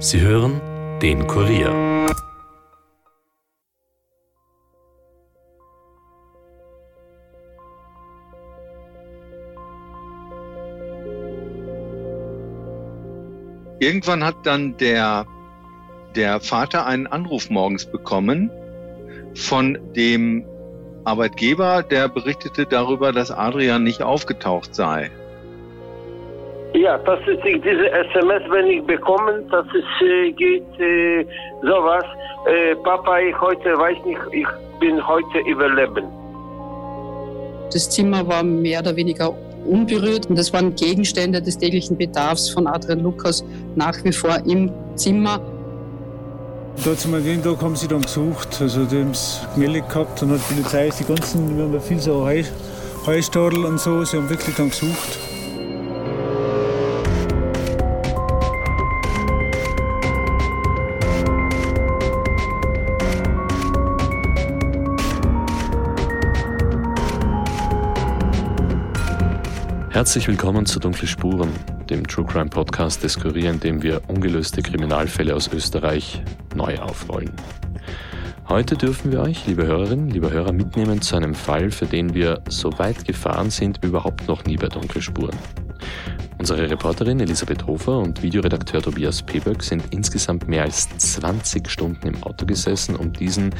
Sie hören den Kurier. Irgendwann hat dann der, der Vater einen Anruf morgens bekommen von dem Arbeitgeber, der berichtete darüber, dass Adrian nicht aufgetaucht sei. Ja, das ist diese SMS, wenn ich bekomme, dass es äh, geht äh, sowas. Äh, Papa, ich heute weiß nicht, ich bin heute überleben. Das Zimmer war mehr oder weniger unberührt und es waren Gegenstände des täglichen Bedarfs von Adrian Lukas nach wie vor im Zimmer. Da zum Tag haben sie dann gesucht, also die haben es gemeldet gehabt und hat die Polizei die ganzen, wir haben viel so Heu, Heustadel und so, sie haben wirklich dann gesucht. Herzlich willkommen zu Dunkle Spuren, dem True Crime Podcast des Kurier, in dem wir ungelöste Kriminalfälle aus Österreich neu aufrollen. Heute dürfen wir euch, liebe Hörerinnen, liebe Hörer, mitnehmen zu einem Fall, für den wir so weit gefahren sind überhaupt noch nie bei Dunkle Spuren. Unsere Reporterin Elisabeth Hofer und Videoredakteur Tobias Peböck sind insgesamt mehr als 20 Stunden im Auto gesessen, um diesen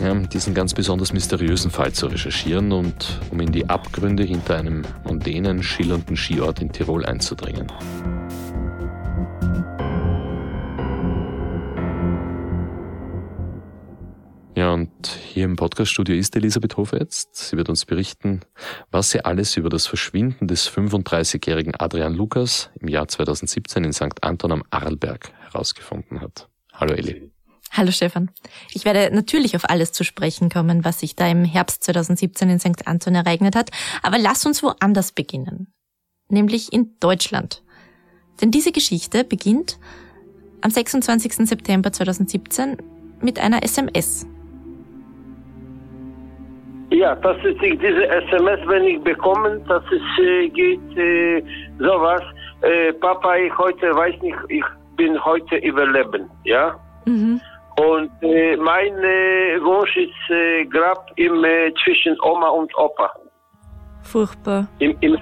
ja, diesen ganz besonders mysteriösen Fall zu recherchieren und um in die Abgründe hinter einem mondänen, schillernden Skiort in Tirol einzudringen. Ja, und hier im Podcaststudio ist Elisabeth Hofer jetzt. Sie wird uns berichten, was sie alles über das Verschwinden des 35-jährigen Adrian Lukas im Jahr 2017 in St. Anton am Arlberg herausgefunden hat. Hallo Eli. Hallo Stefan. Ich werde natürlich auf alles zu sprechen kommen, was sich da im Herbst 2017 in St. Anton ereignet hat, aber lass uns woanders beginnen. Nämlich in Deutschland. Denn diese Geschichte beginnt am 26. September 2017 mit einer SMS. Ja, das ist diese SMS, wenn ich bekomme, dass es äh, geht äh, sowas. Äh, Papa, ich heute weiß nicht, ich bin heute überleben, ja. Mhm. Und äh, mein äh, Wunsch ist äh, Grab im, äh, zwischen Oma und Opa. Furchtbar. Im, im,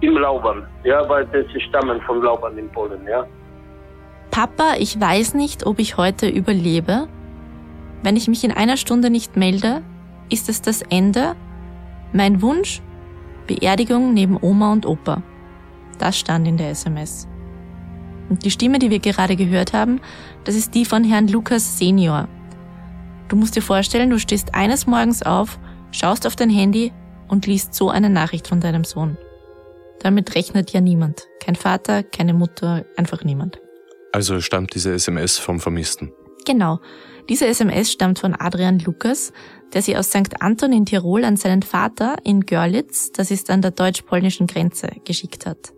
im Laubern, ja, weil das stammen von Laubern in Polen, ja. Papa, ich weiß nicht, ob ich heute überlebe. Wenn ich mich in einer Stunde nicht melde, ist es das Ende. Mein Wunsch? Beerdigung neben Oma und Opa. Das stand in der SMS. Und die Stimme, die wir gerade gehört haben, das ist die von Herrn Lukas Senior. Du musst dir vorstellen, du stehst eines Morgens auf, schaust auf dein Handy und liest so eine Nachricht von deinem Sohn. Damit rechnet ja niemand. Kein Vater, keine Mutter, einfach niemand. Also stammt diese SMS vom Vermissten? Genau. Diese SMS stammt von Adrian Lukas, der sie aus St. Anton in Tirol an seinen Vater in Görlitz, das ist an der deutsch-polnischen Grenze, geschickt hat.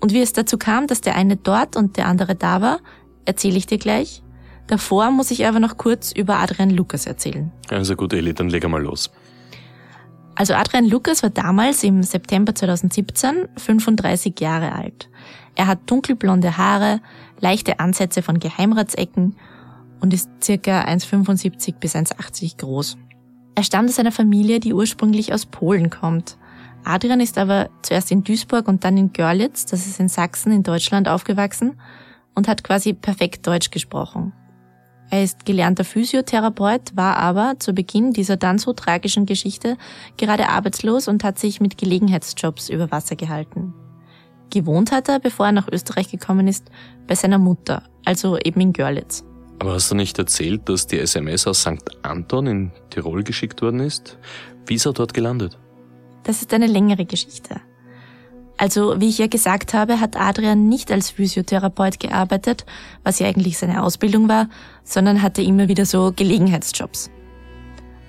Und wie es dazu kam, dass der eine dort und der andere da war, erzähle ich dir gleich. Davor muss ich aber noch kurz über Adrian Lukas erzählen. Also gut, Eli, dann leg mal los. Also Adrian Lukas war damals im September 2017 35 Jahre alt. Er hat dunkelblonde Haare, leichte Ansätze von Geheimratsecken und ist circa 1,75 bis 1,80 groß. Er stammt aus einer Familie, die ursprünglich aus Polen kommt. Adrian ist aber zuerst in Duisburg und dann in Görlitz, das ist in Sachsen in Deutschland aufgewachsen und hat quasi perfekt Deutsch gesprochen. Er ist gelernter Physiotherapeut, war aber zu Beginn dieser dann so tragischen Geschichte gerade arbeitslos und hat sich mit Gelegenheitsjobs über Wasser gehalten. Gewohnt hat er, bevor er nach Österreich gekommen ist, bei seiner Mutter, also eben in Görlitz. Aber hast du nicht erzählt, dass die SMS aus St. Anton in Tirol geschickt worden ist? Wie ist er dort gelandet? Das ist eine längere Geschichte. Also, wie ich ja gesagt habe, hat Adrian nicht als Physiotherapeut gearbeitet, was ja eigentlich seine Ausbildung war, sondern hatte immer wieder so Gelegenheitsjobs.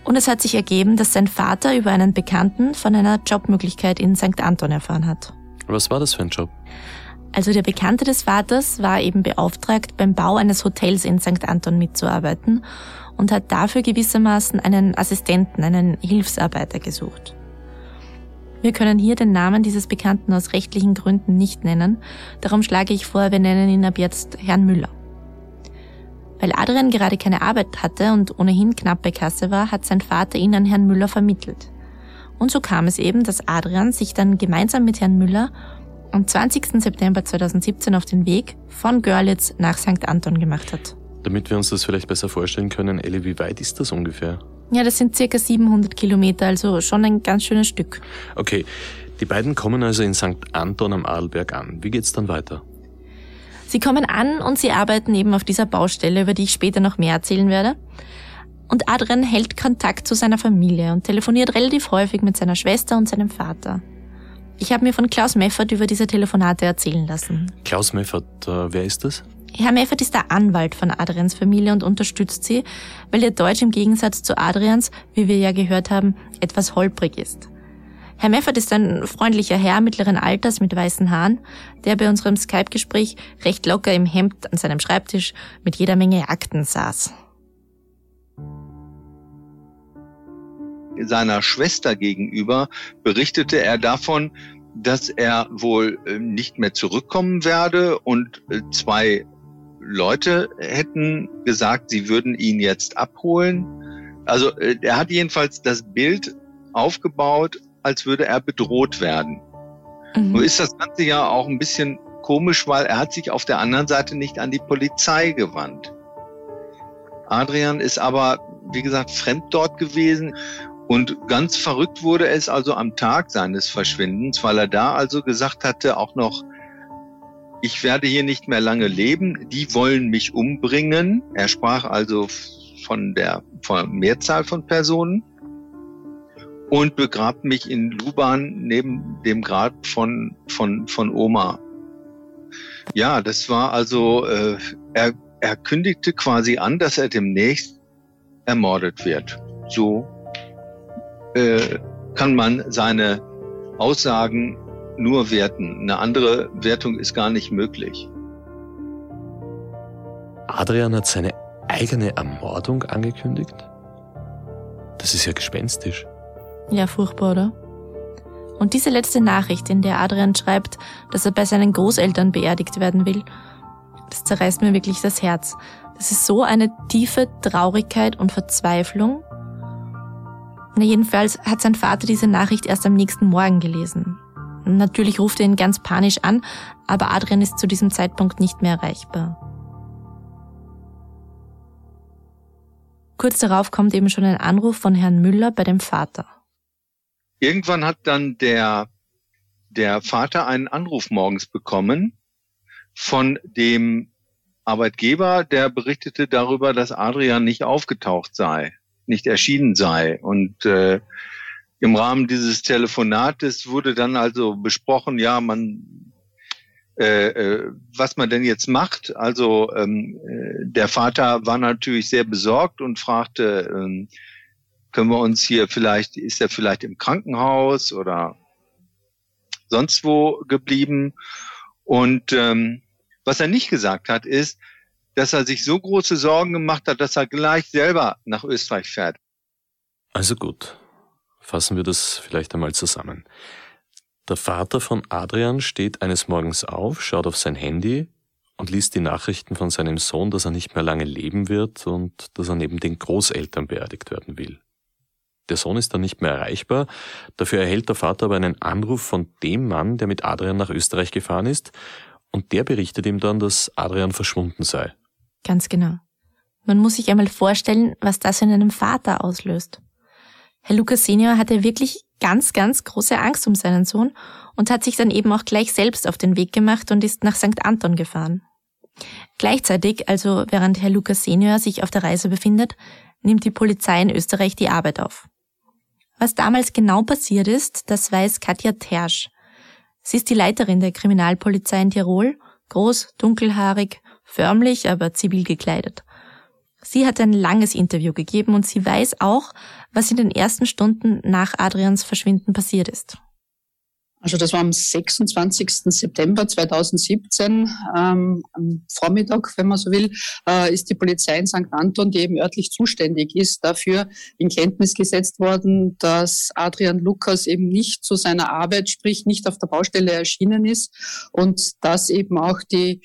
Und es hat sich ergeben, dass sein Vater über einen Bekannten von einer Jobmöglichkeit in St. Anton erfahren hat. Was war das für ein Job? Also der Bekannte des Vaters war eben beauftragt, beim Bau eines Hotels in St. Anton mitzuarbeiten und hat dafür gewissermaßen einen Assistenten, einen Hilfsarbeiter gesucht. Wir können hier den Namen dieses Bekannten aus rechtlichen Gründen nicht nennen, darum schlage ich vor, wir nennen ihn ab jetzt Herrn Müller. Weil Adrian gerade keine Arbeit hatte und ohnehin knapp bei Kasse war, hat sein Vater ihn an Herrn Müller vermittelt. Und so kam es eben, dass Adrian sich dann gemeinsam mit Herrn Müller am 20. September 2017 auf den Weg von Görlitz nach St. Anton gemacht hat. Damit wir uns das vielleicht besser vorstellen können, Elli, wie weit ist das ungefähr? Ja, das sind circa 700 Kilometer, also schon ein ganz schönes Stück. Okay, die beiden kommen also in St. Anton am Adelberg an. Wie geht's dann weiter? Sie kommen an und sie arbeiten eben auf dieser Baustelle, über die ich später noch mehr erzählen werde. Und Adrian hält Kontakt zu seiner Familie und telefoniert relativ häufig mit seiner Schwester und seinem Vater. Ich habe mir von Klaus Meffert über diese Telefonate erzählen lassen. Klaus Meffert, äh, wer ist das? Herr Meffert ist der Anwalt von Adrians Familie und unterstützt sie, weil ihr Deutsch im Gegensatz zu Adrians, wie wir ja gehört haben, etwas holprig ist. Herr Meffert ist ein freundlicher Herr mittleren Alters mit weißen Haaren, der bei unserem Skype-Gespräch recht locker im Hemd an seinem Schreibtisch mit jeder Menge Akten saß. Seiner Schwester gegenüber berichtete er davon, dass er wohl äh, nicht mehr zurückkommen werde und äh, zwei Leute hätten gesagt, sie würden ihn jetzt abholen. Also äh, er hat jedenfalls das Bild aufgebaut, als würde er bedroht werden. Mhm. Nur ist das Ganze ja auch ein bisschen komisch, weil er hat sich auf der anderen Seite nicht an die Polizei gewandt. Adrian ist aber, wie gesagt, fremd dort gewesen und ganz verrückt wurde es also am Tag seines Verschwindens, weil er da also gesagt hatte, auch noch, ich werde hier nicht mehr lange leben, die wollen mich umbringen. Er sprach also von der, von der Mehrzahl von Personen und begrabt mich in Luban neben dem Grab von, von, von Oma. Ja, das war also, äh, er, er kündigte quasi an, dass er demnächst ermordet wird. So äh, kann man seine Aussagen nur werten. Eine andere Wertung ist gar nicht möglich. Adrian hat seine eigene Ermordung angekündigt? Das ist ja gespenstisch. Ja, furchtbar, oder? Und diese letzte Nachricht, in der Adrian schreibt, dass er bei seinen Großeltern beerdigt werden will, das zerreißt mir wirklich das Herz. Das ist so eine tiefe Traurigkeit und Verzweiflung. Na jedenfalls hat sein Vater diese Nachricht erst am nächsten Morgen gelesen. Natürlich ruft er ihn ganz panisch an, aber Adrian ist zu diesem Zeitpunkt nicht mehr erreichbar. Kurz darauf kommt eben schon ein Anruf von Herrn Müller bei dem Vater. Irgendwann hat dann der, der Vater einen Anruf morgens bekommen von dem Arbeitgeber, der berichtete darüber, dass Adrian nicht aufgetaucht sei, nicht erschienen sei. Und äh, im Rahmen dieses Telefonates wurde dann also besprochen, ja, man, äh, äh, was man denn jetzt macht. Also ähm, äh, der Vater war natürlich sehr besorgt und fragte, ähm, können wir uns hier vielleicht, ist er vielleicht im Krankenhaus oder sonst wo geblieben? Und ähm, was er nicht gesagt hat, ist, dass er sich so große Sorgen gemacht hat, dass er gleich selber nach Österreich fährt. Also gut, Fassen wir das vielleicht einmal zusammen. Der Vater von Adrian steht eines Morgens auf, schaut auf sein Handy und liest die Nachrichten von seinem Sohn, dass er nicht mehr lange leben wird und dass er neben den Großeltern beerdigt werden will. Der Sohn ist dann nicht mehr erreichbar, dafür erhält der Vater aber einen Anruf von dem Mann, der mit Adrian nach Österreich gefahren ist, und der berichtet ihm dann, dass Adrian verschwunden sei. Ganz genau. Man muss sich einmal vorstellen, was das in einem Vater auslöst. Herr Lukas Senior hatte wirklich ganz, ganz große Angst um seinen Sohn und hat sich dann eben auch gleich selbst auf den Weg gemacht und ist nach St. Anton gefahren. Gleichzeitig, also während Herr Lukas Senior sich auf der Reise befindet, nimmt die Polizei in Österreich die Arbeit auf. Was damals genau passiert ist, das weiß Katja Tersch. Sie ist die Leiterin der Kriminalpolizei in Tirol, groß, dunkelhaarig, förmlich, aber zivil gekleidet. Sie hat ein langes Interview gegeben und sie weiß auch, was in den ersten Stunden nach Adrians Verschwinden passiert ist. Also das war am 26. September 2017, ähm, am Vormittag, wenn man so will, äh, ist die Polizei in St. Anton, die eben örtlich zuständig ist, dafür in Kenntnis gesetzt worden, dass Adrian Lukas eben nicht zu seiner Arbeit, sprich nicht auf der Baustelle erschienen ist und dass eben auch die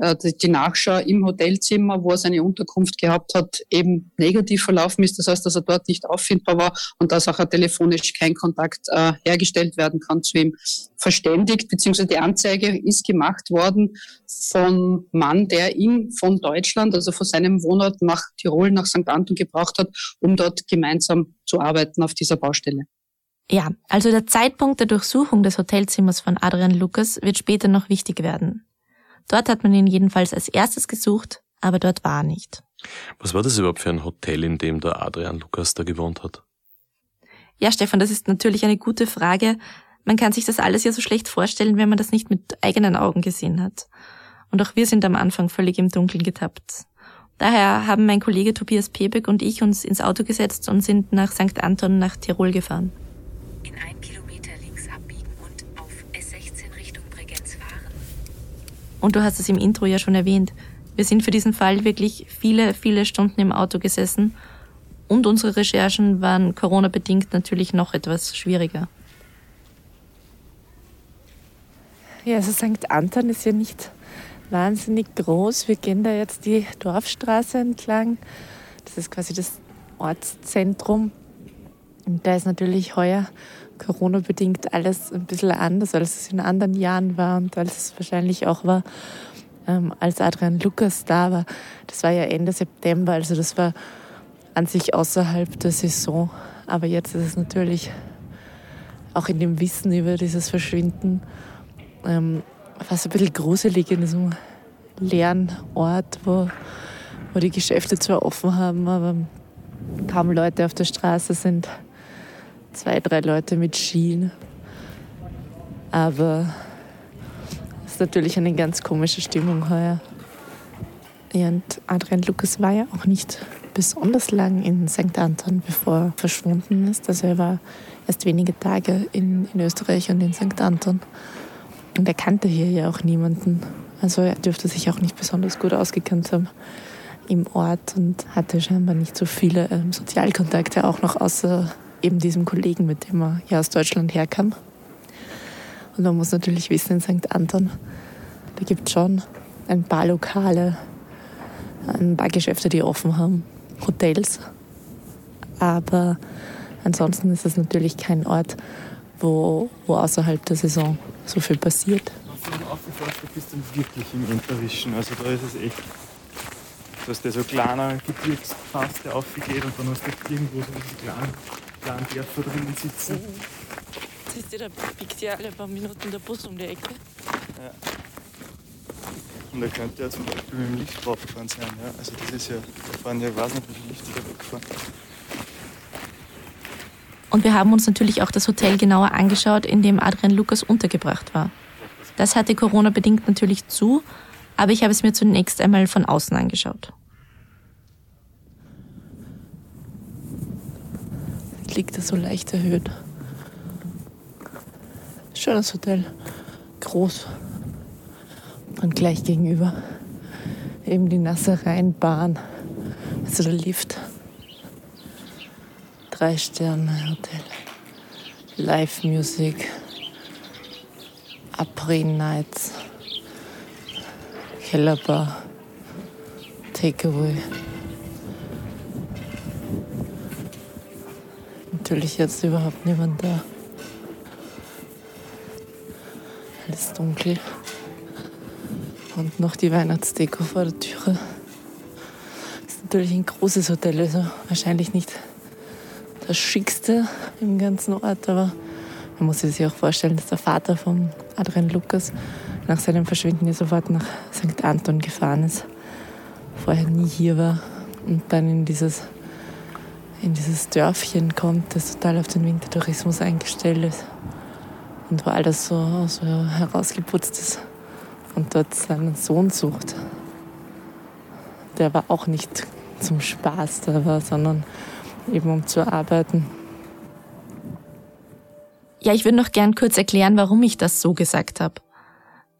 die Nachschau im Hotelzimmer, wo er seine Unterkunft gehabt hat, eben negativ verlaufen ist. Das heißt, dass er dort nicht auffindbar war und dass auch telefonisch kein Kontakt äh, hergestellt werden kann zu ihm. Verständigt, beziehungsweise die Anzeige ist gemacht worden von Mann, der ihn von Deutschland, also von seinem Wohnort nach Tirol, nach St. Anton gebraucht hat, um dort gemeinsam zu arbeiten auf dieser Baustelle. Ja, also der Zeitpunkt der Durchsuchung des Hotelzimmers von Adrian Lukas wird später noch wichtig werden. Dort hat man ihn jedenfalls als erstes gesucht, aber dort war er nicht. Was war das überhaupt für ein Hotel, in dem der Adrian Lukas da gewohnt hat? Ja, Stefan, das ist natürlich eine gute Frage. Man kann sich das alles ja so schlecht vorstellen, wenn man das nicht mit eigenen Augen gesehen hat. Und auch wir sind am Anfang völlig im Dunkeln getappt. Daher haben mein Kollege Tobias Pebeck und ich uns ins Auto gesetzt und sind nach St. Anton nach Tirol gefahren. In ein Und du hast es im Intro ja schon erwähnt. Wir sind für diesen Fall wirklich viele, viele Stunden im Auto gesessen und unsere Recherchen waren Corona-bedingt natürlich noch etwas schwieriger. Ja, also St. Anton ist ja nicht wahnsinnig groß. Wir gehen da jetzt die Dorfstraße entlang. Das ist quasi das Ortszentrum. Und da ist natürlich heuer Corona-bedingt alles ein bisschen anders, als es in anderen Jahren war und als es wahrscheinlich auch war, ähm, als Adrian Lukas da war. Das war ja Ende September, also das war an sich außerhalb der Saison. Aber jetzt ist es natürlich auch in dem Wissen über dieses Verschwinden ähm, fast ein bisschen gruselig in diesem leeren Ort, wo, wo die Geschäfte zwar offen haben, aber kaum Leute auf der Straße sind zwei, drei Leute mit Skien. Aber es ist natürlich eine ganz komische Stimmung heuer. Und Adrian Lukas war ja auch nicht besonders lang in St. Anton, bevor er verschwunden ist. Also er war erst wenige Tage in, in Österreich und in St. Anton. Und er kannte hier ja auch niemanden. Also er dürfte sich auch nicht besonders gut ausgekannt haben im Ort und hatte scheinbar nicht so viele ähm, Sozialkontakte, auch noch außer eben diesem Kollegen, mit dem er ja aus Deutschland herkam. Und man muss natürlich wissen, in St. Anton, da gibt es schon ein paar Lokale, ein paar Geschäfte, die offen haben, Hotels. Aber ansonsten ist es natürlich kein Ort, wo, wo außerhalb der Saison so viel passiert. Was mir aufgeforscht ist dann wirklich im Enterischen. Also da ist es echt, dass der so kleiner Gebirgspass, der aufgeht und dann hast du irgendwo so diese kleinen kleinen Dörfer drinnen sitzen. Mhm. Siehst du, da biegt ja alle paar Minuten der Bus um die Ecke. Ja. Und da könnte ja zum Beispiel mit dem Lift draufgefahren sein. Ja? Also das ist ja, da fahren ja, ich weiß nicht, wie viele Lifte da wegfahren. Und wir haben uns natürlich auch das Hotel genauer angeschaut, in dem Adrian Lukas untergebracht war. Das hatte Corona-bedingt natürlich zu, aber ich habe es mir zunächst einmal von außen angeschaut. Liegt er so leicht erhöht. Schönes Hotel. Groß. Und gleich gegenüber eben die Nassereienbahn. Also der Lift. Drei Sterne Hotel. Live Music. Après Nights. Kellerbar. Takeaway. Natürlich jetzt überhaupt niemand da. Alles dunkel. Und noch die Weihnachtsdeko vor der Türe. Ist natürlich ein großes Hotel, also wahrscheinlich nicht das schickste im ganzen Ort, aber man muss sich auch vorstellen, dass der Vater von Adrian Lukas nach seinem Verschwinden ja sofort nach St. Anton gefahren ist. Vorher nie hier war und dann in dieses in dieses Dörfchen kommt, das total auf den Wintertourismus eingestellt ist und wo alles so, so herausgeputzt ist und dort seinen Sohn sucht. Der war auch nicht zum Spaß da war, sondern eben um zu arbeiten. Ja, ich würde noch gern kurz erklären, warum ich das so gesagt habe.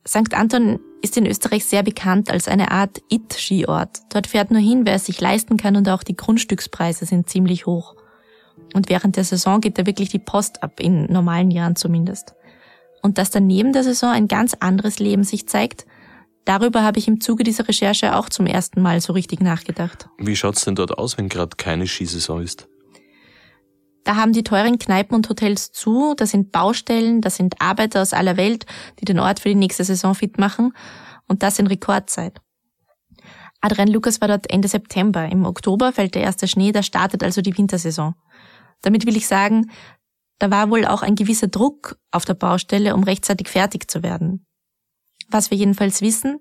St. Anton ist in Österreich sehr bekannt als eine Art It-Skiort. Dort fährt nur hin, wer es sich leisten kann und auch die Grundstückspreise sind ziemlich hoch. Und während der Saison geht da wirklich die Post ab, in normalen Jahren zumindest. Und dass dann neben der Saison ein ganz anderes Leben sich zeigt, darüber habe ich im Zuge dieser Recherche auch zum ersten Mal so richtig nachgedacht. Wie schaut's denn dort aus, wenn gerade keine Skisaison ist? Da haben die teuren Kneipen und Hotels zu, da sind Baustellen, da sind Arbeiter aus aller Welt, die den Ort für die nächste Saison fit machen und das in Rekordzeit. Adrian Lukas war dort Ende September. Im Oktober fällt der erste Schnee, da startet also die Wintersaison. Damit will ich sagen, da war wohl auch ein gewisser Druck auf der Baustelle, um rechtzeitig fertig zu werden. Was wir jedenfalls wissen,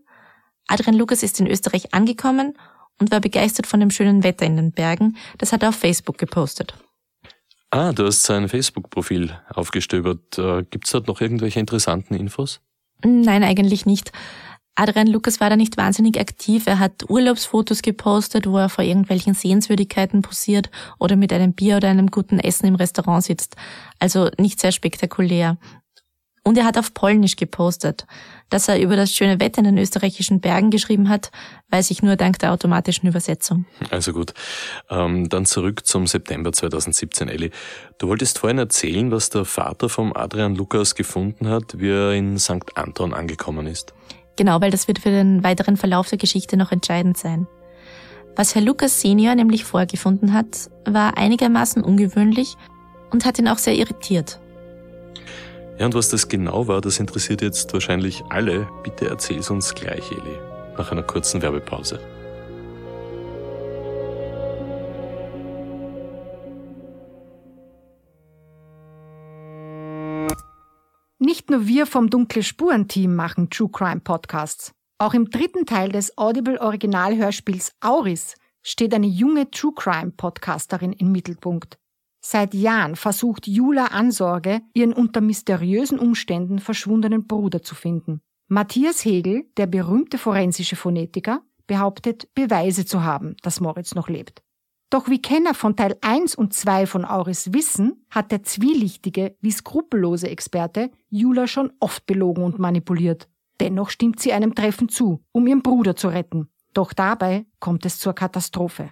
Adrian Lukas ist in Österreich angekommen und war begeistert von dem schönen Wetter in den Bergen. Das hat er auf Facebook gepostet. Ah, du hast sein Facebook-Profil aufgestöbert. Äh, Gibt es dort noch irgendwelche interessanten Infos? Nein, eigentlich nicht. Adrian Lukas war da nicht wahnsinnig aktiv. Er hat Urlaubsfotos gepostet, wo er vor irgendwelchen Sehenswürdigkeiten posiert oder mit einem Bier oder einem guten Essen im Restaurant sitzt. Also nicht sehr spektakulär. Und er hat auf Polnisch gepostet. Dass er über das schöne Wetter in den österreichischen Bergen geschrieben hat, weiß ich nur dank der automatischen Übersetzung. Also gut. Ähm, dann zurück zum September 2017, Elli. Du wolltest vorhin erzählen, was der Vater vom Adrian Lukas gefunden hat, wie er in St. Anton angekommen ist. Genau, weil das wird für den weiteren Verlauf der Geschichte noch entscheidend sein. Was Herr Lukas Senior nämlich vorgefunden hat, war einigermaßen ungewöhnlich und hat ihn auch sehr irritiert. Ja, und was das genau war, das interessiert jetzt wahrscheinlich alle. Bitte erzähl's uns gleich, Eli, nach einer kurzen Werbepause. Nicht nur wir vom Dunkle Spuren Team machen True Crime Podcasts. Auch im dritten Teil des Audible Originalhörspiels Auris steht eine junge True Crime Podcasterin im Mittelpunkt. Seit Jahren versucht Jula Ansorge, ihren unter mysteriösen Umständen verschwundenen Bruder zu finden. Matthias Hegel, der berühmte forensische Phonetiker, behauptet, Beweise zu haben, dass Moritz noch lebt. Doch wie Kenner von Teil 1 und 2 von Auris wissen, hat der zwielichtige wie skrupellose Experte Jula schon oft belogen und manipuliert. Dennoch stimmt sie einem Treffen zu, um ihren Bruder zu retten. Doch dabei kommt es zur Katastrophe.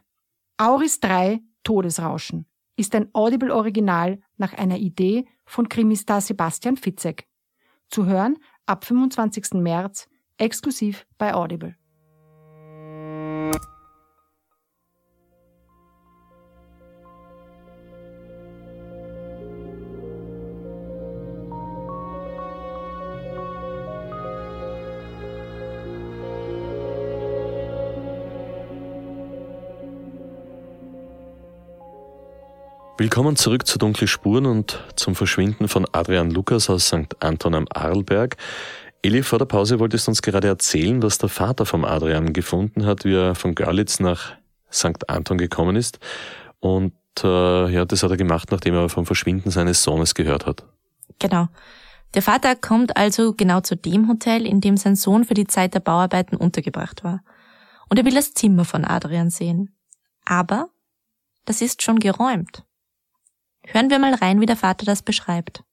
Auris 3 Todesrauschen ist ein Audible-Original nach einer Idee von Krimistar Sebastian Fitzek. Zu hören ab 25. März exklusiv bei Audible. Willkommen zurück zu Dunkle Spuren und zum Verschwinden von Adrian Lukas aus St. Anton am Arlberg. Eli, vor der Pause wolltest du uns gerade erzählen, was der Vater vom Adrian gefunden hat, wie er von Görlitz nach St. Anton gekommen ist. Und äh, ja, das hat er gemacht, nachdem er vom Verschwinden seines Sohnes gehört hat. Genau. Der Vater kommt also genau zu dem Hotel, in dem sein Sohn für die Zeit der Bauarbeiten untergebracht war. Und er will das Zimmer von Adrian sehen. Aber das ist schon geräumt. Hören wir mal rein, wie der Vater das beschreibt.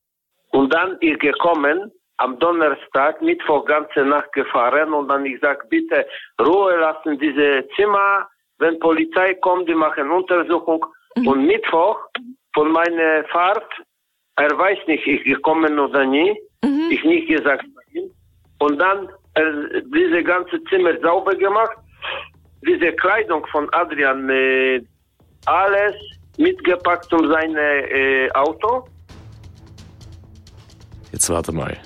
Und dann ist gekommen, am Donnerstag, Mittwoch ganze Nacht gefahren und dann ich sag bitte Ruhe lassen diese Zimmer, wenn Polizei kommt, die machen Untersuchung mhm. und Mittwoch von meiner Fahrt, er weiß nicht, ich gekommen oder nie, mhm. ich nicht gesagt und dann er, diese ganze Zimmer sauber gemacht, diese Kleidung von Adrian, äh, alles mitgepackt um sein äh, Auto. Jetzt warte mal.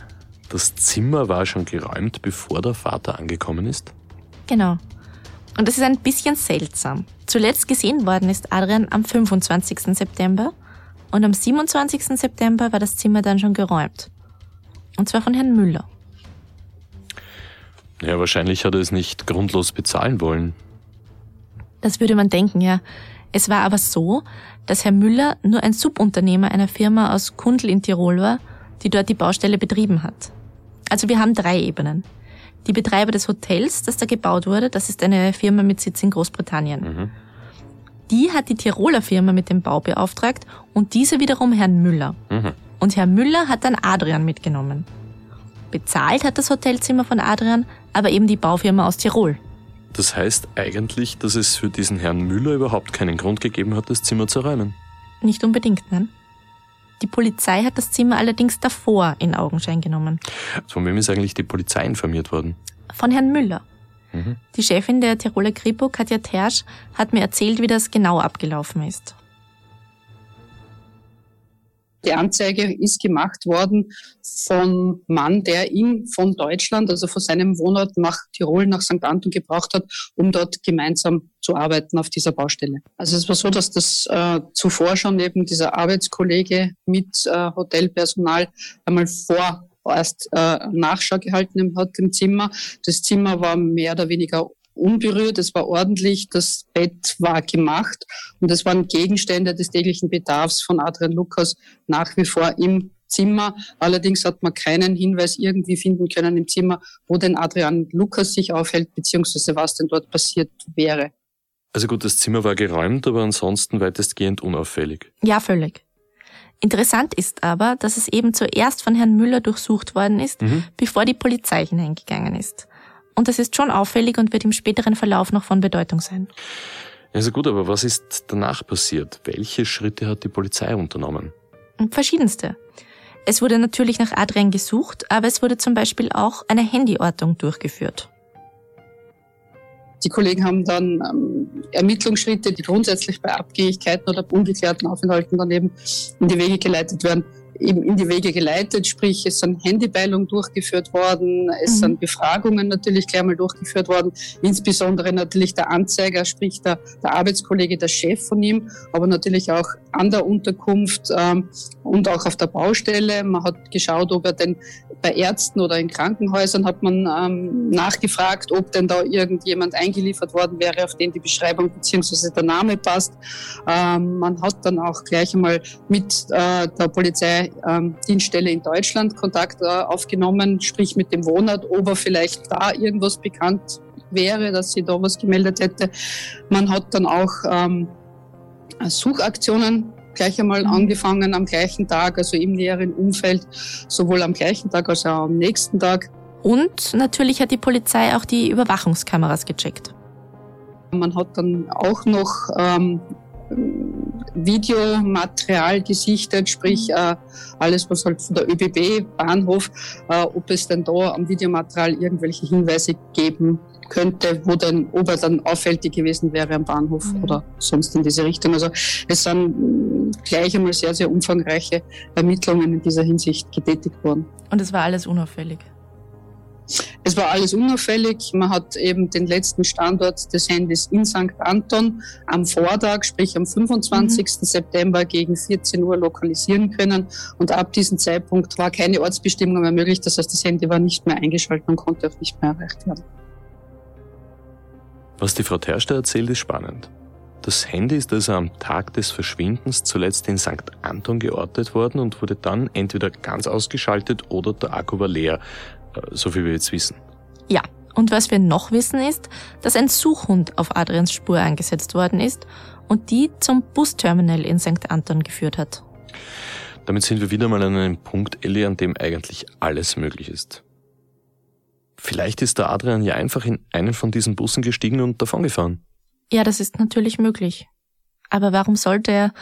Das Zimmer war schon geräumt, bevor der Vater angekommen ist? Genau. Und das ist ein bisschen seltsam. Zuletzt gesehen worden ist Adrian am 25. September und am 27. September war das Zimmer dann schon geräumt. Und zwar von Herrn Müller. Ja, wahrscheinlich hat er es nicht grundlos bezahlen wollen. Das würde man denken, ja. Es war aber so, dass Herr Müller nur ein Subunternehmer einer Firma aus Kundl in Tirol war, die dort die Baustelle betrieben hat. Also wir haben drei Ebenen. Die Betreiber des Hotels, das da gebaut wurde, das ist eine Firma mit Sitz in Großbritannien. Mhm. Die hat die Tiroler Firma mit dem Bau beauftragt und diese wiederum Herrn Müller. Mhm. Und Herr Müller hat dann Adrian mitgenommen. Bezahlt hat das Hotelzimmer von Adrian aber eben die Baufirma aus Tirol. Das heißt eigentlich, dass es für diesen Herrn Müller überhaupt keinen Grund gegeben hat, das Zimmer zu räumen. Nicht unbedingt, nein. Die Polizei hat das Zimmer allerdings davor in Augenschein genommen. Von wem ist eigentlich die Polizei informiert worden? Von Herrn Müller. Mhm. Die Chefin der Tiroler Kripo, Katja Tersch, hat mir erzählt, wie das genau abgelaufen ist. Die Anzeige ist gemacht worden von Mann, der ihn von Deutschland, also von seinem Wohnort nach Tirol, nach St. Anton gebraucht hat, um dort gemeinsam zu arbeiten auf dieser Baustelle. Also es war so, dass das äh, zuvor schon eben dieser Arbeitskollege mit äh, Hotelpersonal einmal vor erst äh, Nachschau gehalten hat im Zimmer. Das Zimmer war mehr oder weniger unberührt, es war ordentlich, das Bett war gemacht und es waren Gegenstände des täglichen Bedarfs von Adrian Lukas nach wie vor im Zimmer. Allerdings hat man keinen Hinweis irgendwie finden können im Zimmer, wo denn Adrian Lukas sich aufhält, beziehungsweise was denn dort passiert wäre. Also gut, das Zimmer war geräumt, aber ansonsten weitestgehend unauffällig. Ja, völlig. Interessant ist aber, dass es eben zuerst von Herrn Müller durchsucht worden ist, mhm. bevor die Polizei hineingegangen ist. Und das ist schon auffällig und wird im späteren Verlauf noch von Bedeutung sein. Also gut, aber was ist danach passiert? Welche Schritte hat die Polizei unternommen? Verschiedenste. Es wurde natürlich nach Adrian gesucht, aber es wurde zum Beispiel auch eine Handyortung durchgeführt. Die Kollegen haben dann ähm, Ermittlungsschritte, die grundsätzlich bei Abgängigkeiten oder ungeklärten Aufenthalten dann eben in die Wege geleitet werden, eben in die Wege geleitet, sprich es sind Handybeilungen durchgeführt worden, es mhm. sind Befragungen natürlich gleich mal durchgeführt worden, insbesondere natürlich der Anzeiger, sprich der, der Arbeitskollege, der Chef von ihm, aber natürlich auch an der Unterkunft ähm, und auch auf der Baustelle. Man hat geschaut, ob er denn bei Ärzten oder in Krankenhäusern hat man ähm, nachgefragt, ob denn da irgendjemand eingeliefert worden wäre, auf den die Beschreibung beziehungsweise der Name passt. Ähm, man hat dann auch gleich einmal mit äh, der Ähm, in Deutschland Kontakt äh, aufgenommen, sprich mit dem Wohnort, ob er vielleicht da irgendwas bekannt wäre, dass sie da was gemeldet hätte. Man hat dann auch ähm, Suchaktionen gleich einmal mhm. angefangen am gleichen Tag, also im näheren Umfeld, sowohl am gleichen Tag als auch am nächsten Tag. Und natürlich hat die Polizei auch die Überwachungskameras gecheckt. Man hat dann auch noch ähm, Videomaterial gesichtet, sprich mhm. äh, alles, was halt von der ÖBB Bahnhof, äh, ob es denn da am Videomaterial irgendwelche Hinweise geben könnte, wo dann, ob er dann auffällig gewesen wäre am Bahnhof mhm. oder sonst in diese Richtung. Also es sind gleich einmal sehr, sehr umfangreiche Ermittlungen in dieser Hinsicht getätigt worden. Und es war alles unauffällig? Es war alles unauffällig. Man hat eben den letzten Standort des Handys in St. Anton am Vortag, sprich am 25. Mhm. September gegen 14 Uhr lokalisieren können. Und ab diesem Zeitpunkt war keine Ortsbestimmung mehr möglich. Das heißt, das Handy war nicht mehr eingeschaltet und konnte auch nicht mehr erreicht werden. Was die Frau Terster erzählt, ist spannend. Das Handy ist also am Tag des Verschwindens zuletzt in St. Anton geortet worden und wurde dann entweder ganz ausgeschaltet oder der Akku war leer, so wie wir jetzt wissen. Ja, und was wir noch wissen ist, dass ein Suchhund auf Adrians Spur eingesetzt worden ist und die zum Busterminal in St. Anton geführt hat. Damit sind wir wieder mal an einem Punkt, Ellie, an dem eigentlich alles möglich ist. Vielleicht ist der Adrian ja einfach in einen von diesen Bussen gestiegen und davongefahren. Ja, das ist natürlich möglich. Aber warum sollte er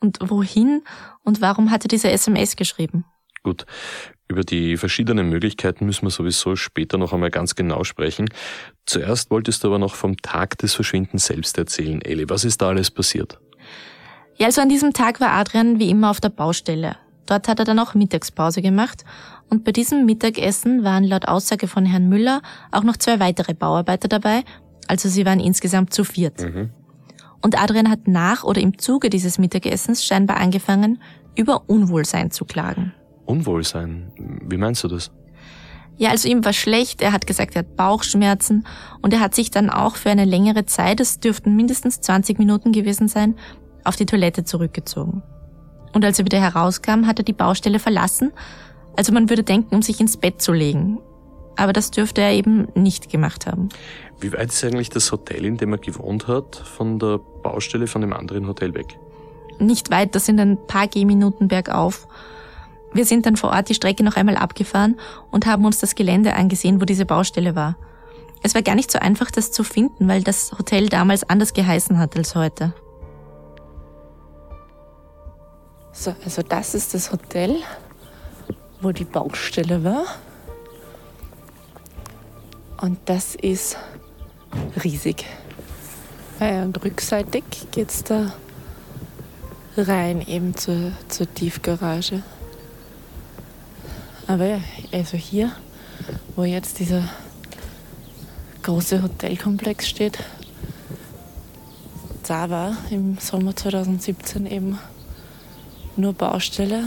und wohin und warum hat er diese SMS geschrieben? Gut, über die verschiedenen Möglichkeiten müssen wir sowieso später noch einmal ganz genau sprechen. Zuerst wolltest du aber noch vom Tag des Verschwindens selbst erzählen, Eli. Was ist da alles passiert? Ja, also an diesem Tag war Adrian wie immer auf der Baustelle. Dort hat er dann auch Mittagspause gemacht und bei diesem Mittagessen waren laut Aussage von Herrn Müller auch noch zwei weitere Bauarbeiter dabei, also sie waren insgesamt zu viert. Mhm. Und Adrian hat nach oder im Zuge dieses Mittagessens scheinbar angefangen, über Unwohlsein zu klagen. Unwohlsein? Wie meinst du das? Ja, also ihm war schlecht, er hat gesagt, er hat Bauchschmerzen und er hat sich dann auch für eine längere Zeit, es dürften mindestens 20 Minuten gewesen sein, auf die Toilette zurückgezogen. Und als er wieder herauskam, hat er die Baustelle verlassen also man würde denken, um sich ins Bett zu legen. Aber das dürfte er eben nicht gemacht haben. Wie weit ist eigentlich das Hotel, in dem er gewohnt hat, von der Baustelle von dem anderen Hotel weg? Nicht weit, das sind ein paar Gehminuten bergauf. Wir sind dann vor Ort die Strecke noch einmal abgefahren und haben uns das Gelände angesehen, wo diese Baustelle war. Es war gar nicht so einfach, das zu finden, weil das Hotel damals anders geheißen hat als heute. So, also das ist das Hotel, wo die Baustelle war. Und das ist riesig. Und rückseitig geht es da rein eben zur, zur Tiefgarage. Aber ja, also hier, wo jetzt dieser große Hotelkomplex steht, da war im Sommer 2017 eben nur Baustelle.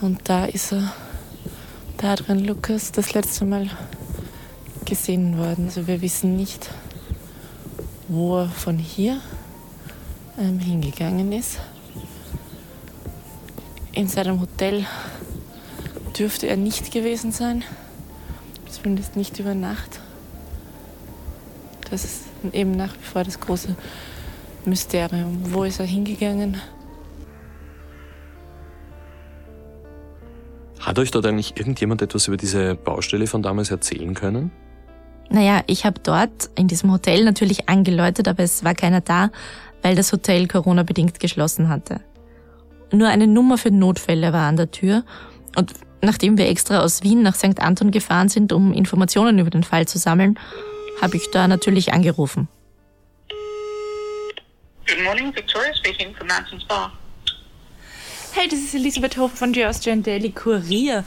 Und da ist er, da drin Lukas, das letzte Mal gesehen worden. Also wir wissen nicht, wo er von hier ähm, hingegangen ist. In seinem Hotel dürfte er nicht gewesen sein, zumindest nicht über Nacht. Das ist eben nach wie vor das große Mysterium. Wo ist er hingegangen? Hat euch dort eigentlich irgendjemand etwas über diese Baustelle von damals erzählen können? Naja, ich habe dort in diesem Hotel natürlich angeläutet, aber es war keiner da, weil das Hotel Corona-bedingt geschlossen hatte. Nur eine Nummer für Notfälle war an der Tür und nachdem wir extra aus Wien nach St. Anton gefahren sind, um Informationen über den Fall zu sammeln, habe ich da natürlich angerufen. Good morning, Victoria speaking from Mountain Spa. Hey, this is Elisabeth Hofer from the Austrian Daily Courier.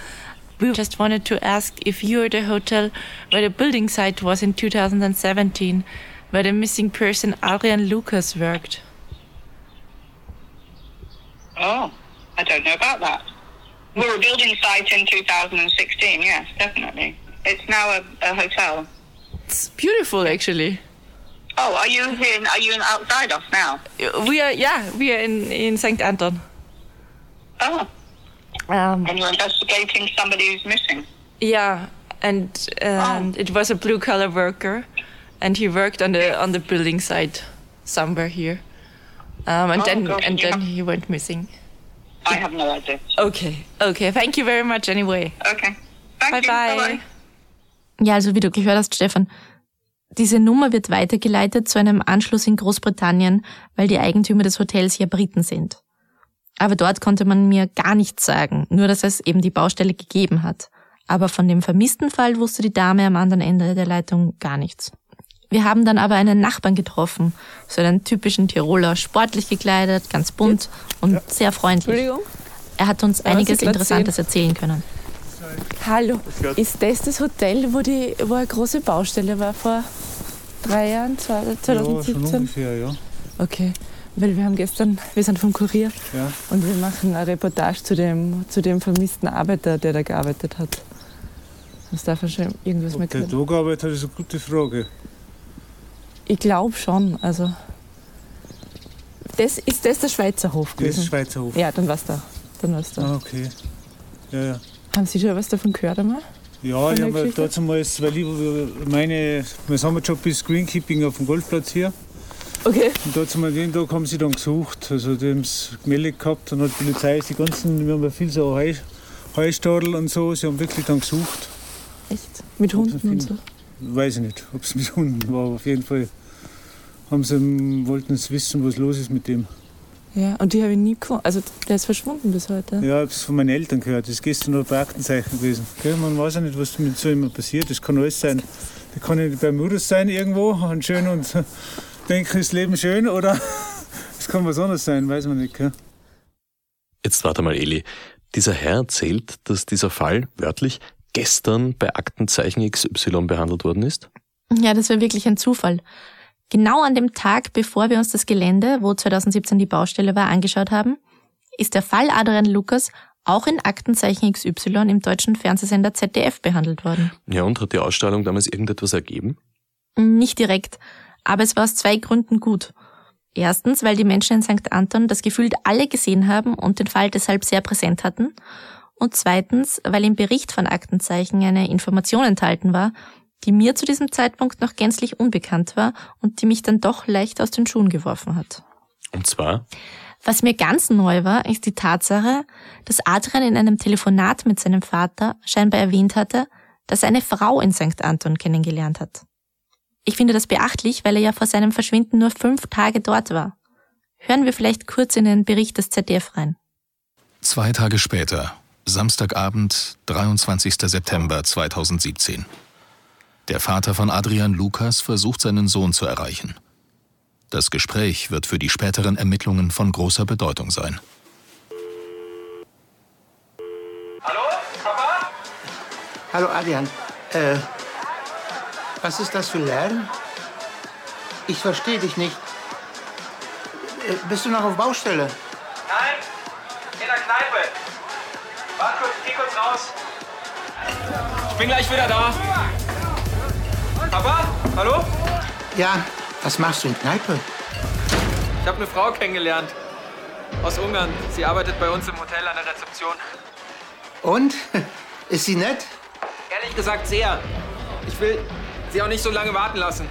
We just wanted to ask if you're the hotel where the building site was in 2017, where the missing person Adrian Lucas worked. Oh, I don't know about that. We were a building site in 2016, yes, definitely. It's now a, a hotel. It's beautiful, actually. Oh, are you here? Are you outside us now? We are, yeah, we are in, in St. Anton. Oh. Um, and you're investigating somebody who's missing? Yeah, and and Oh. it was a blue collar worker, and he worked on the on the building site somewhere here, um, and Oh, then gosh, and then he went missing. I have no idea. Okay, okay, thank you very much anyway. Okay. Thank Bye you. bye. Bye-bye. Ja, also wie du gehört hast, Stefan, diese Nummer wird weitergeleitet zu einem Anschluss in Großbritannien, weil die Eigentümer des Hotels ja Briten sind. Aber dort konnte man mir gar nichts sagen, nur dass es eben die Baustelle gegeben hat. Aber von dem vermissten Fall wusste die Dame am anderen Ende der Leitung gar nichts. Wir haben dann aber einen Nachbarn getroffen, so einen typischen Tiroler, sportlich gekleidet, ganz bunt und sehr freundlich. Entschuldigung. Er hat uns Ja, einiges Interessantes erzählen können. Hallo, ist das das Hotel, wo die wo eine große Baustelle war vor drei Jahren, zwei- Ja, schon 2017? ungefähr, ja. Okay, weil wir haben gestern, wir sind vom Kurier ja. und wir machen eine Reportage zu dem, zu dem vermissten Arbeiter, der da gearbeitet hat. Hast du davon schon irgendwas mehr Ob der gehört? da gearbeitet hat, ist eine gute Frage. Ich glaube schon, also. Das, ist das der Schweizer Hof Das ist gewesen? Schweizer Hof. Ja, dann war's da. Dann war's da. Ah, okay. Ja, ja. Haben Sie schon was davon gehört einmal? Ja, ich habe dazu mal, weil ich, meine, mein Sommerjob ist Greenkeeping auf dem Golfplatz hier. Okay. Und dazu mal den Tag haben sie dann gesucht. Also die haben es gemeldet gehabt und hat die Polizei die ganzen, wir haben ja viel so Heu, Heustadel und so, sie haben wirklich dann gesucht. Echt? Mit Hunden und so? Weiß ich nicht, ob es mit Hunden war, aber auf jeden Fall haben sie, wollten es wissen, was los ist mit dem. Ja, und die habe ich nie gefunden. Also der ist verschwunden bis heute. Ja, ich habe es von meinen Eltern gehört. Das ist gestern noch bei Aktenzeichen gewesen. Gell? Man weiß ja nicht, was mit so jemand passiert. Das kann alles sein. Der kann ja beim Mudus sein irgendwo und schön und denken, das Leben schön oder es kann was anderes sein, weiß man nicht. Gell? Jetzt warte mal, Eli. Dieser Herr erzählt, dass dieser Fall wörtlich gestern bei Aktenzeichen XY behandelt worden ist. Ja, das war wirklich ein Zufall. Genau an dem Tag, bevor wir uns das Gelände, wo 2017 die Baustelle war, angeschaut haben, ist der Fall Adrian Lukas auch in Aktenzeichen XY im deutschen Fernsehsender ZDF behandelt worden. Ja, und hat die Ausstrahlung damals irgendetwas ergeben? Nicht direkt, aber es war aus zwei Gründen gut. Erstens, weil die Menschen in St. Anton das gefühlt alle gesehen haben und den Fall deshalb sehr präsent hatten. Und zweitens, weil im Bericht von Aktenzeichen eine Information enthalten war, die mir zu diesem Zeitpunkt noch gänzlich unbekannt war und die mich dann doch leicht aus den Schuhen geworfen hat. Und zwar? Was mir ganz neu war, ist die Tatsache, dass Adrian in einem Telefonat mit seinem Vater scheinbar erwähnt hatte, dass er eine Frau in St. Anton kennengelernt hat. Ich finde das beachtlich, weil er ja vor seinem Verschwinden nur fünf Tage dort war. Hören wir vielleicht kurz in den Bericht des ZDF rein. Zwei Tage später, Samstagabend, 23. September 2017. Der Vater von Adrian Lukas versucht seinen Sohn zu erreichen. Das Gespräch wird für die späteren Ermittlungen von großer Bedeutung sein. Hallo, Papa? Hallo Adrian. Äh, was ist das für Lärm? Ich verstehe dich nicht. Äh, bist du noch auf Baustelle? Kurz raus. Ich bin gleich wieder da. Papa, hallo? Ja, was machst du in Kneipe? Ich habe eine Frau kennengelernt. Aus Ungarn. Sie arbeitet bei uns im Hotel an der Rezeption. Und? Ist sie nett? Ehrlich gesagt sehr. Ich will sie auch nicht so lange warten lassen.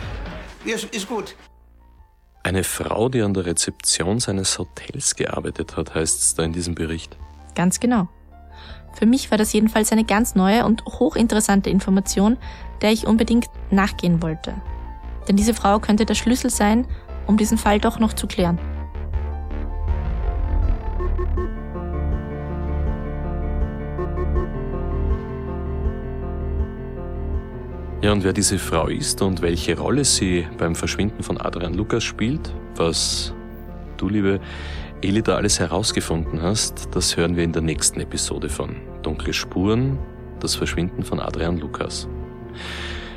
Ist, ist gut. Eine Frau, die an der Rezeption seines Hotels gearbeitet hat, heißt es da in diesem Bericht. Ganz genau. Für mich war das jedenfalls eine ganz neue und hochinteressante Information, der ich unbedingt nachgehen wollte. Denn diese Frau könnte der Schlüssel sein, um diesen Fall doch noch zu klären. Ja, und wer diese Frau ist und welche Rolle sie beim Verschwinden von Adrian Lukas spielt, was du, liebe Eli, da alles herausgefunden hast, das hören wir in der nächsten Episode von Dunkle Spuren, das Verschwinden von Adrian Lukas.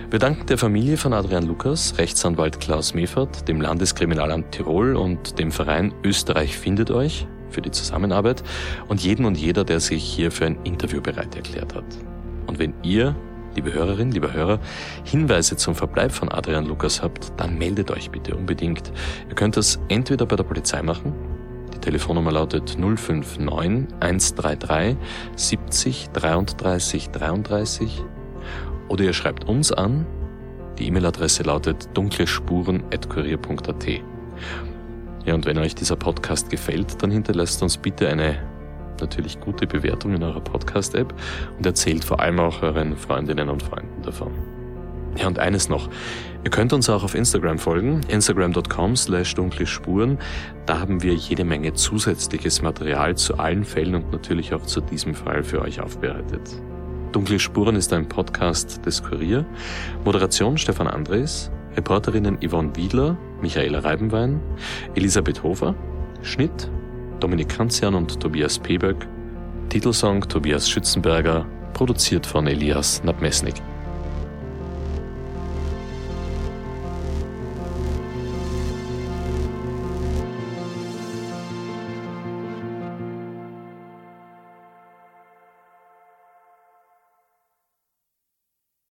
Wir danken der Familie von Adrian Lukas, Rechtsanwalt Klaus Meffert, dem Landeskriminalamt Tirol und dem Verein Österreich findet euch für die Zusammenarbeit und jeden und jeder, der sich hier für ein Interview bereit erklärt hat. Und wenn ihr, liebe Hörerin, lieber Hörer, Hinweise zum Verbleib von Adrian Lukas habt, dann meldet euch bitte unbedingt. Ihr könnt das entweder bei der Polizei machen, die Telefonnummer lautet 059 133 70 33 33 oder ihr schreibt uns an. Die E-Mail-Adresse lautet dunklespuren.kurier.at. Ja, und wenn euch dieser Podcast gefällt, dann hinterlasst uns bitte eine natürlich gute Bewertung in eurer Podcast-App und erzählt vor allem auch euren Freundinnen und Freunden davon. Ja, und eines noch. Ihr könnt uns auch auf Instagram folgen, instagram.com slash dunkle Spuren. Da haben wir jede Menge zusätzliches Material zu allen Fällen und natürlich auch zu diesem Fall für euch aufbereitet. Dunkle Spuren ist ein Podcast des Kurier. Moderation Stefan Andres, Reporterinnen Yvonne Wiedler, Michaela Reibenwein, Elisabeth Hofer, Schnitt Dominik Kanzian und Tobias Peböck, Titelsong Tobias Schützenberger, produziert von Elias Nabmesnik.